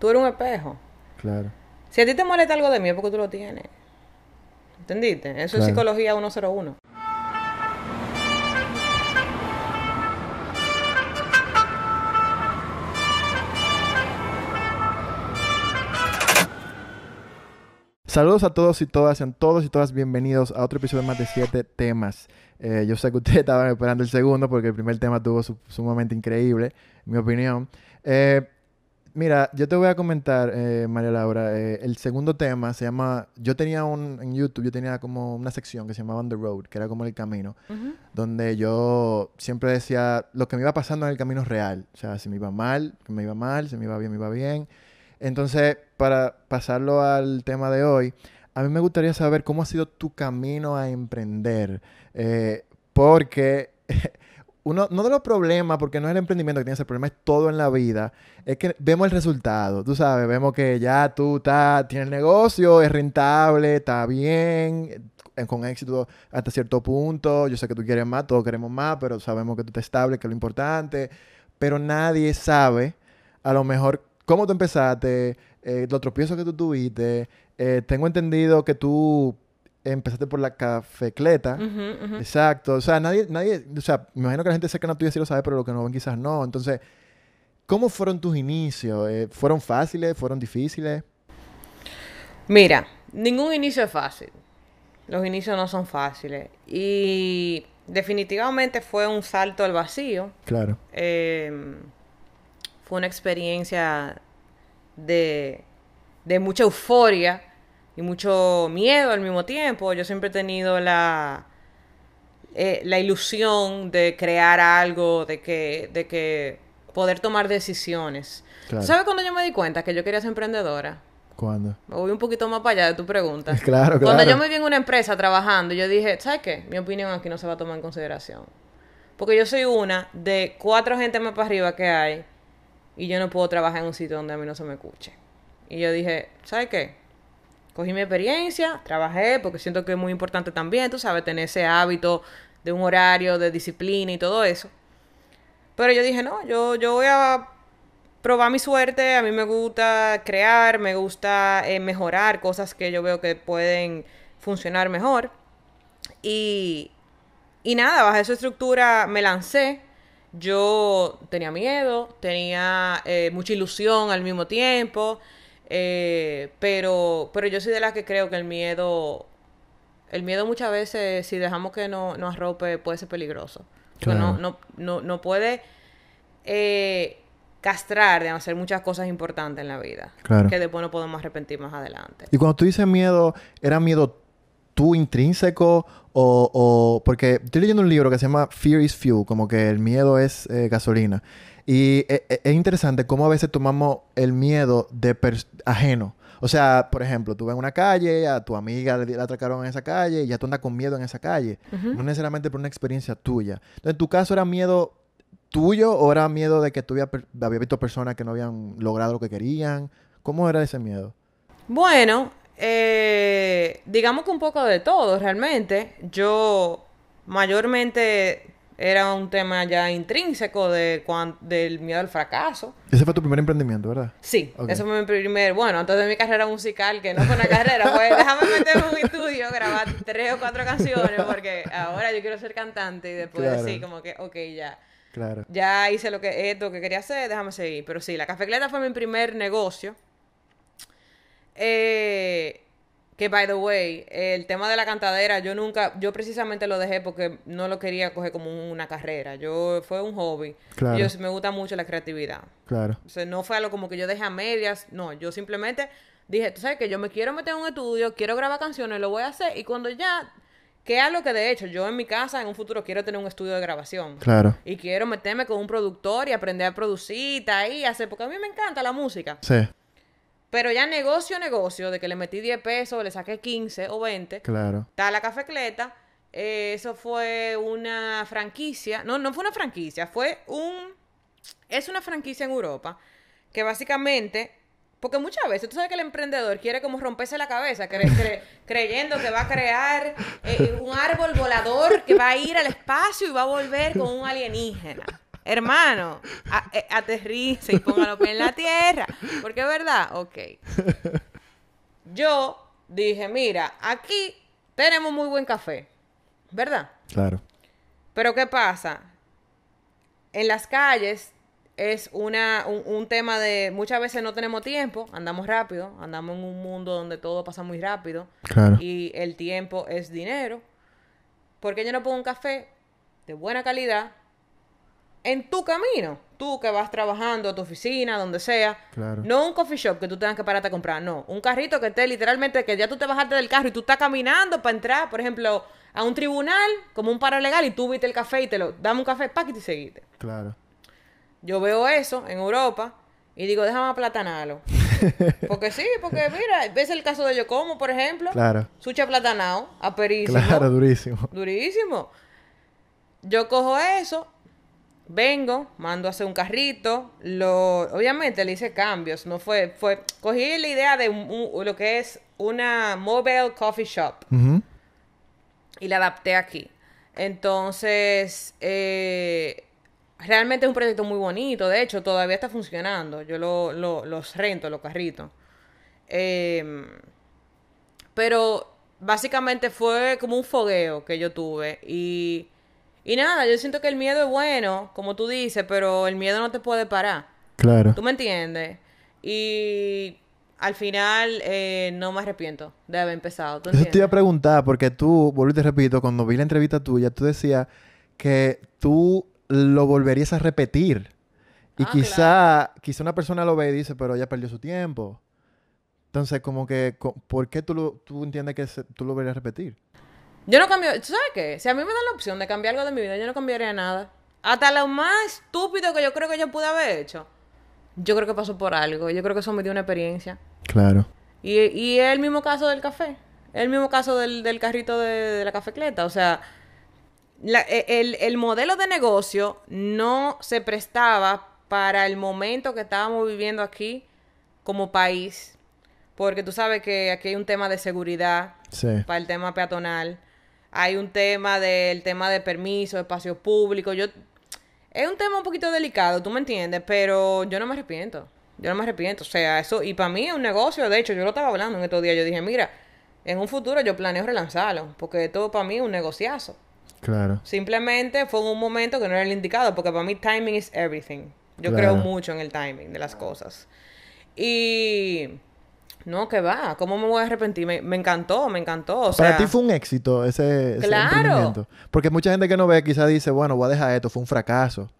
Tú eres un espejo. Claro. Si a ti te molesta algo de mí es porque tú lo tienes. ¿Entendiste? Eso es psicología 101. Saludos a todos y todas, sean todos y todas bienvenidos a otro episodio de más de siete temas. Eh, yo sé que ustedes estaban esperando el segundo porque el primer tema tuvo su- sumamente increíble, en mi opinión. Eh, mira, yo te voy a comentar, eh, María Laura, eh, el segundo tema se llama, yo tenía un, en YouTube, yo tenía como una sección que se llamaba On the Road, que era como el camino, donde yo siempre decía lo que me iba pasando en el camino real. O sea, si me iba mal, que me iba mal, si me iba bien, me iba bien. Entonces, para pasarlo al tema de hoy, a mí me gustaría saber cómo ha sido tu camino a emprender. Eh, porque uno, no de los problemas, porque no es el emprendimiento que tienes, el problema es todo en la vida, es que vemos el resultado, tú sabes, vemos que ya tú estás, tienes negocio, es rentable, está bien, eh, con éxito hasta cierto punto, yo sé que tú quieres más, todos queremos más, pero sabemos que tú estás estable, que es lo importante, pero nadie sabe a lo mejor cómo tú empezaste, eh, los tropiezos que tú tuviste, eh, tengo entendido que tú empezaste por la cafecleta. Exacto, o sea, nadie, nadie, o sea, me imagino que la gente cercana a tuya sí lo sabe, pero lo que no ven quizás no. Entonces, ¿cómo fueron tus inicios? Eh, ¿Fueron fáciles? ¿Fueron difíciles? Mira, ningún inicio es fácil. Los inicios no son fáciles. Y definitivamente fue un salto al vacío. Claro, Eh, fue una experiencia de, de mucha euforia y mucho miedo al mismo tiempo. Yo siempre he tenido la, eh, la ilusión de crear algo, de que, de que poder tomar decisiones. claro. ¿Sabes cuando yo me di cuenta que yo quería ser emprendedora? ¿Cuándo? Me voy un poquito más para allá de tu pregunta. Claro, Cuando claro. yo me vi en una empresa trabajando, yo dije, ¿sabes qué? Mi opinión aquí no se va a tomar en consideración. Porque yo soy una de cuatro gente más para arriba que hay y yo no puedo trabajar en un sitio donde a mí no se me escuche. Y yo dije, ¿sabes qué? Cogí mi experiencia, trabajé, porque siento que es muy importante también, tú sabes, tener ese hábito de un horario, de disciplina y todo eso. Pero yo dije, no, yo, yo voy a probar mi suerte. A mí me gusta crear, me gusta eh, mejorar cosas que yo veo que pueden funcionar mejor. Y, y nada, bajo esa estructura me lancé. Yo tenía miedo, tenía eh, mucha ilusión al mismo tiempo, eh, pero, pero yo soy de las que creo que el miedo, el miedo muchas veces, si dejamos que no, nos arrope, puede ser peligroso. No, no, no, no puede eh, castrar de hacer muchas cosas importantes en la vida. Claro. Que después no podemos arrepentir más adelante. Y cuando tú dices miedo, ¿era miedo tú intrínseco o, o- porque estoy leyendo un libro que se llama Fear is Fuel, como que el miedo es eh, gasolina. Y e- e- es, interesante cómo a veces tomamos el miedo de ajeno. O sea, por ejemplo, tú vas en una calle, a tu amiga le, le atracaron en esa calle y ya tú andas con miedo en esa calle. No necesariamente por una experiencia tuya. Entonces, ¿en tu caso era miedo tuyo o era miedo de que tú habías, habías visto personas que no habían logrado lo que querían? ¿Cómo era ese miedo? Bueno, eh, digamos que un poco de todo, realmente. Yo mayormente era un tema ya intrínseco de cuan- del miedo al fracaso. Ese fue tu primer emprendimiento, ¿verdad? Sí, Ok. eso fue mi primer, bueno, antes de mi carrera musical, que no fue una carrera, fue déjame meterme en un estudio, grabar tres o cuatro canciones, porque ahora yo quiero ser cantante y después Claro. así como que, ok, ya, Claro. ya hice lo que esto que quería hacer, déjame seguir. Pero sí, la cafecleta fue mi primer negocio. Eh, que by the way, el tema de la cantadera, yo nunca, yo precisamente lo dejé porque no lo quería coger como una carrera. Yo fue un hobby. Claro. Yo me gusta mucho la creatividad. Claro. O sea, no fue algo como que yo dejé a medias. No, yo simplemente dije, tú sabes que yo me quiero meter en un estudio, quiero grabar canciones, lo voy a hacer. Y cuando ya, que es lo que de hecho, yo en mi casa en un futuro quiero tener un estudio de grabación. Claro. Y quiero meterme con un productor y aprender a producir, está ahí, hacer, porque a mí me encanta la música. Sí, Pero ya negocio, negocio, de que le metí 10 pesos, le saqué 15 o 20, claro. está la cafecleta. eh, eso fue una franquicia. No, no fue una franquicia, fue un. Es una franquicia en Europa que básicamente. Porque muchas veces tú sabes que el emprendedor quiere como romperse la cabeza, cre- cre- creyendo que va a crear eh, un árbol volador que va a ir al espacio y va a volver con un alienígena. Hermano, a- eh, aterrice y pies en la tierra. Porque es verdad, ok. Yo dije, mira, aquí tenemos muy buen café, ¿verdad? Claro. Pero ¿qué pasa? En las calles es una, un, un tema de muchas veces no tenemos tiempo, andamos rápido, andamos en un mundo donde todo pasa muy rápido Claro. y el tiempo es dinero. ¿Por qué yo no pongo un café de buena calidad en tu camino? Tú que vas trabajando a tu oficina, donde sea. Claro. No un coffee shop que tú tengas que pararte a comprar, no. Un carrito que esté literalmente, que ya tú te bajaste del carro y tú estás caminando para entrar, por ejemplo, a un tribunal, como un paro legal, y tú viste el café y te lo, dame un café, pa' que te seguiste. Claro. Yo veo eso en Europa y digo, déjame aplatanarlo. Porque sí, porque mira, ves el caso de Yocomo, por ejemplo. Claro. Sucha aplatanado, aperísimo. Claro, durísimo. Durísimo. Yo cojo eso, vengo, mando a hacer un carrito, lo, obviamente le hice cambios, no fue, fue, cogí la idea de un- un- lo que es una mobile coffee shop y la adapté aquí. Entonces, eh, realmente es un proyecto muy bonito. De hecho, todavía está funcionando. Yo lo, lo- los rento, los carritos. Eh, pero básicamente fue como un fogueo que yo tuve. Y, y nada, yo siento que el miedo es bueno, como tú dices, pero el miedo no te puede parar. Claro. ¿Tú me entiendes? Y al final eh, no me arrepiento de haber empezado. ¿Tú Eso te iba a preguntar, porque tú, vuelvo y te repito, cuando vi la entrevista tuya, tú decías que tú lo volverías a repetir. Y Ah, quizá, quizá una persona lo ve y dice, pero ya perdió su tiempo. Entonces, como que, ¿por qué tú, lo, tú entiendes que se- tú lo volverías a repetir? Yo no cambio, ¿tú sabes qué? Si a mí me dan la opción de cambiar algo de mi vida, yo no cambiaría nada. Hasta lo más estúpido que yo creo que yo pude haber hecho. Yo creo que pasó por algo. Yo creo que eso me dio una experiencia. Claro. Y, y es el mismo caso del café. Es el mismo caso del, del carrito de, de la cafecleta. O sea, la- e- el, el modelo de negocio no se prestaba para el momento que estábamos viviendo aquí como país. Porque tú sabes que aquí hay un tema de seguridad Sí. para el tema peatonal. Hay un tema del tema de permiso, espacio público. Yo es un tema un poquito delicado, tú me entiendes, pero yo no me arrepiento. Yo no me arrepiento, o sea, eso y para mí es un negocio, de hecho, yo lo estaba hablando en estos días, yo dije, mira, en un futuro yo planeo relanzarlo, porque todo para mí es un negociazo. Claro. Simplemente fue en un momento que no era el indicado, porque para mí timing is everything. Yo Claro. creo mucho en el timing de las cosas. Y no, que va, ¿cómo me voy a arrepentir? Me, me encantó, me encantó. O Para ti fue un éxito ese, ese Claro. emprendimiento. Porque mucha gente que no ve quizá dice, bueno, voy a dejar esto, fue un fracaso.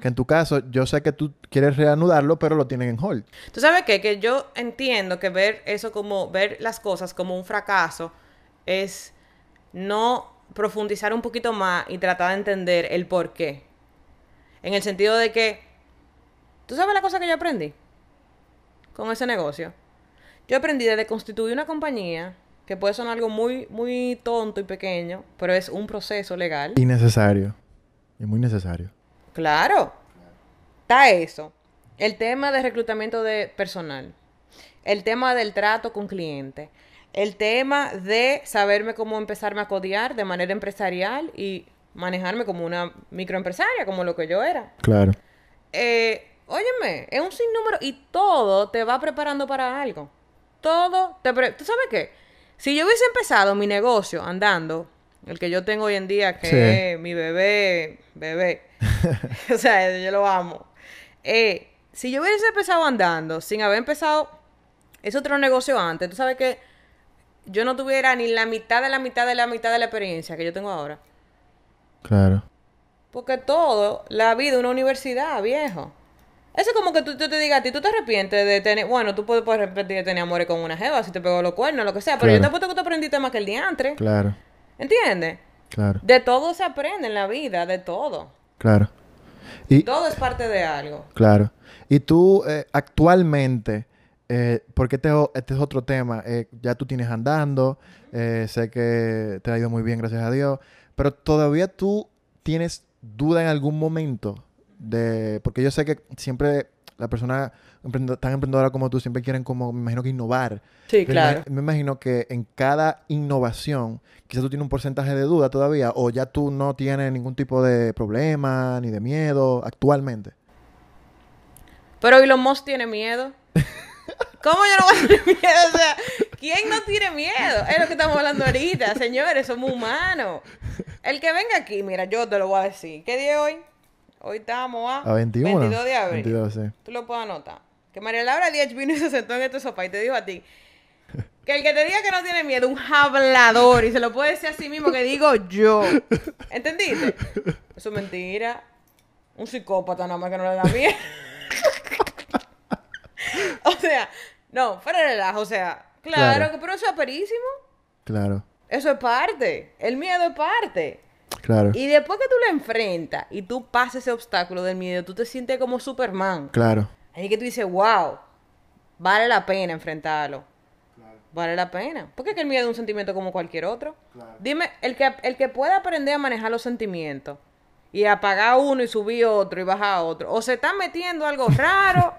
Que en tu caso, yo sé que tú quieres reanudarlo, pero lo tienen en hold. ¿Tú sabes qué? Que yo entiendo que ver eso como, ver las cosas como un fracaso es no profundizar un poquito más y tratar de entender el por qué. En el sentido de que, ¿tú sabes la cosa que yo aprendí con ese negocio? Yo aprendí de constituir una compañía, que puede sonar algo muy, muy tonto y pequeño, pero es un proceso legal. Innecesario. Y muy necesario. Claro. Está eso. El tema de reclutamiento de personal. El tema del trato con clientes. El tema de saberme cómo empezarme a codear de manera empresarial y manejarme como una microempresaria, como lo que yo era. Claro. Eh, óyeme, es un sinnúmero y todo te va preparando para algo. Todo te... pre- ¿Tú sabes qué? Si yo hubiese empezado mi negocio andando, el que yo tengo hoy en día, que Sí. es mi bebé, bebé, o sea, yo lo amo. Eh, si yo hubiese empezado andando sin haber empezado ese otro negocio antes, tú sabes que yo no tuviera ni la mitad de la mitad de la mitad de la experiencia que yo tengo ahora. Claro. Porque todo, la vida una universidad, viejo. Eso es como que tú, tú te digas a ti, tú te arrepientes de tener, bueno, tú puedes, puedes arrepentir de tener amores con una jeva, si te pegó los cuernos, lo que sea, pero Claro. yo te apuesto que tú aprendiste más que el diantre, Claro. ¿entiendes? Claro. De todo se aprende en la vida, de todo. Claro. Y, Todo es parte de algo. claro. Y tú, eh, actualmente, eh, porque este, este es otro tema, eh, ya tú tienes andando, sé que te ha ido muy bien, gracias a Dios, pero todavía tú tienes duda en algún momento de... Porque yo sé que siempre la persona tan emprendedora como tú siempre quieren como, me imagino que innovar. Sí, Pero claro. Me imagino que en cada innovación, quizás tú tienes un porcentaje de duda todavía, o ya tú no tienes ningún tipo de problema ni de miedo actualmente. Pero Elon Musk tiene miedo. ¿Cómo yo no voy a tener miedo? O sea, ¿quién no tiene miedo? Es lo que estamos hablando ahorita, señores, somos humanos. El que venga aquí, mira, yo te lo voy a decir. ¿Qué día es hoy? Hoy estamos a, A 21. 22 de abril. 22, sí. Tú lo puedes anotar. Que María Laura Díaz vino y se sentó en este sofá y te dijo a ti que el que te diga que no tiene miedo, un hablador, y se lo puede decir a sí mismo que digo yo. ¿Entendiste? Eso es mentira. Un psicópata nada más que no le da miedo. o sea, no, fuera de relajo, o sea, claro, Claro. que pero eso es perísimo. Claro, Eso es parte. El miedo es parte. Claro, Y después que tú lo enfrentas y tú pasas ese obstáculo del miedo, tú te sientes como Superman. claro. Ahí que tú dices, wow, vale la pena enfrentarlo. Vale la pena. Porque es que el miedo es un sentimiento como cualquier otro. Dime, el que, el que pueda aprender a manejar los sentimientos y apagar uno y subir otro y bajar otro, o se está metiendo algo raro,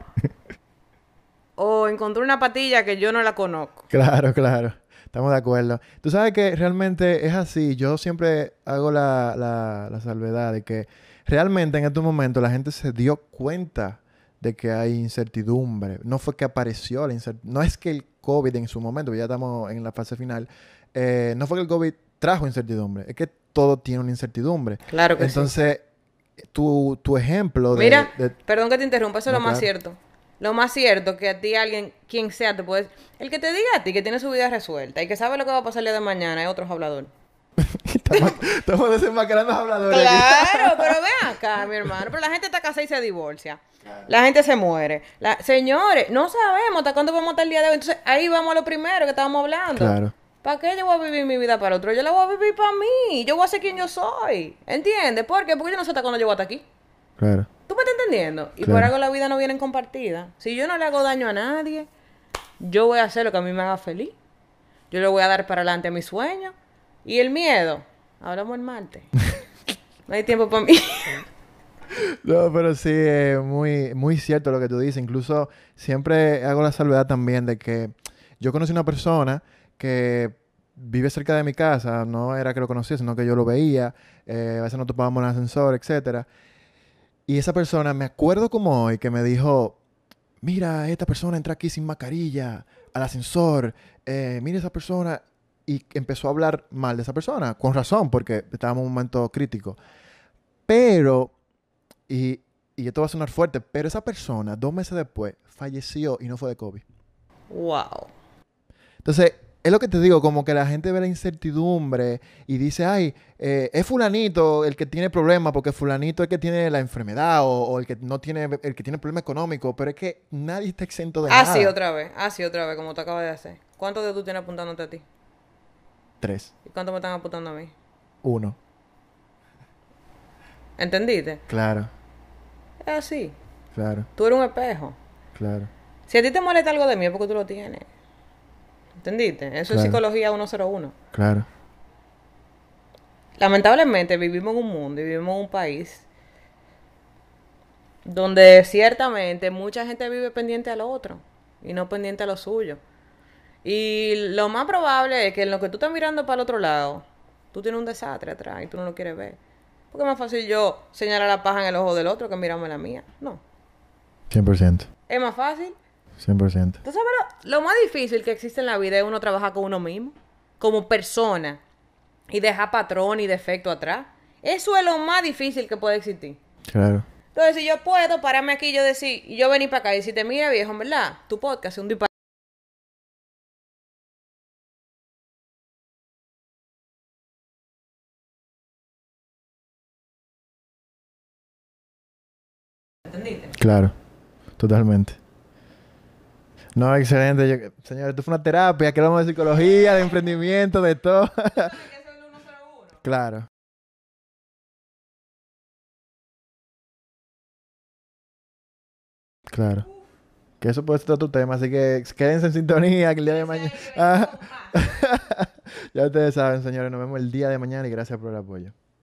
o encontró una patilla que yo no la conozco. Claro, claro. Estamos de acuerdo. Tú sabes que realmente es así. Yo siempre hago la, la, la salvedad de que realmente en estos momentos la gente se dio cuenta de que hay incertidumbre. No fue que apareció la incertidumbre. No es que el COVID en su momento, ya estamos en la fase final, eh, no fue que el COVID trajo incertidumbre. Es que todo tiene una incertidumbre. Claro que Entonces, tu, tu ejemplo sí. de... Mira, de- perdón que te interrumpa, eso es No, lo más claro. cierto. Lo más cierto que a ti alguien, quien sea, te puede... El que te diga a ti que tiene su vida resuelta y que sabe lo que va a pasar el día de mañana es otro hablador. estamos, estamos desenmascarando habladores. Claro, pero ven acá, mi hermano. Pero la gente está casada y se divorcia. La gente se muere. La... Señores, no sabemos hasta cuándo vamos a estar el día de hoy. Entonces, ahí vamos a lo primero que estábamos hablando. Claro. ¿Para qué yo voy a vivir mi vida para otro? Yo la voy a vivir para mí. Yo voy a ser quien yo soy. ¿Entiendes? ¿Por qué? Porque yo no sé hasta cuándo yo voy a estar aquí. Claro. ¿Tú me estás entendiendo? Y Claro. por algo la vida no viene compartida. Si yo no le hago daño a nadie, yo voy a hacer lo que a mí me haga feliz. Yo le voy a dar para adelante a mis sueños. Y el miedo, hablamos el martes. no hay tiempo para mí. No, pero sí, es muy, muy cierto lo que tú dices. Incluso siempre hago la salvedad también de que yo conocí una persona que vive cerca de mi casa. No era que lo conocía, sino que yo lo veía. eh, a veces nos topábamos en el ascensor, etcétera. Y esa persona, me acuerdo como hoy, que me dijo, mira, esta persona entra aquí sin mascarilla al ascensor. eh, mira esa persona. Y empezó a hablar mal de esa persona, con razón, porque estábamos en un momento crítico. Pero y, y esto va a sonar fuerte, pero esa persona, dos meses después, falleció y no fue de COVID. wow. Entonces, es lo que te digo, como que la gente ve la incertidumbre y dice, ay, eh, es fulanito el que tiene problemas porque fulanito es el que tiene la enfermedad o, o el que no tiene, el que tiene problema económico, pero es que nadie está exento de nada. Así otra vez, así otra vez, como te acabas de hacer. ¿Cuántos de tú tienes apuntándote a ti? Tres, ¿Y cuántos me están apuntando a mí? uno, ¿Entendiste? claro, Es así. claro, Tú eres un espejo. claro, Si a ti te molesta algo de mí es porque tú lo tienes. ¿Entendiste? Eso es Claro. psicología 101. claro, Lamentablemente vivimos en un mundo y vivimos en un país donde ciertamente mucha gente vive pendiente al otro y no pendiente a lo suyo. Y lo más probable es que en lo que tú estás mirando para el otro lado, tú tienes un desastre atrás y tú no lo quieres ver. Porque es más fácil yo señalar la paja en el ojo del otro que mirarme la mía. No. 100%, Es más fácil 100%. ¿Tú sabes lo, lo más difícil que existe en la vida es uno trabajar con uno mismo, como persona, y dejar patrón y defecto atrás? Eso es lo más difícil que puede existir. Claro, Entonces, si yo puedo pararme aquí y yo decir, y yo venir para acá y decirte, mira viejo, en verdad, tu podcast es un disparate. ¿Entendiste? claro, totalmente. No, excelente. Yo- señores, esto fue una terapia, que hablamos de psicología, de emprendimiento, de todo. claro. Claro. Que eso puede ser otro tema, así que quédense en sintonía que el día de mañana... Ah. ya ustedes saben, señores, nos vemos el día de mañana y gracias por el apoyo.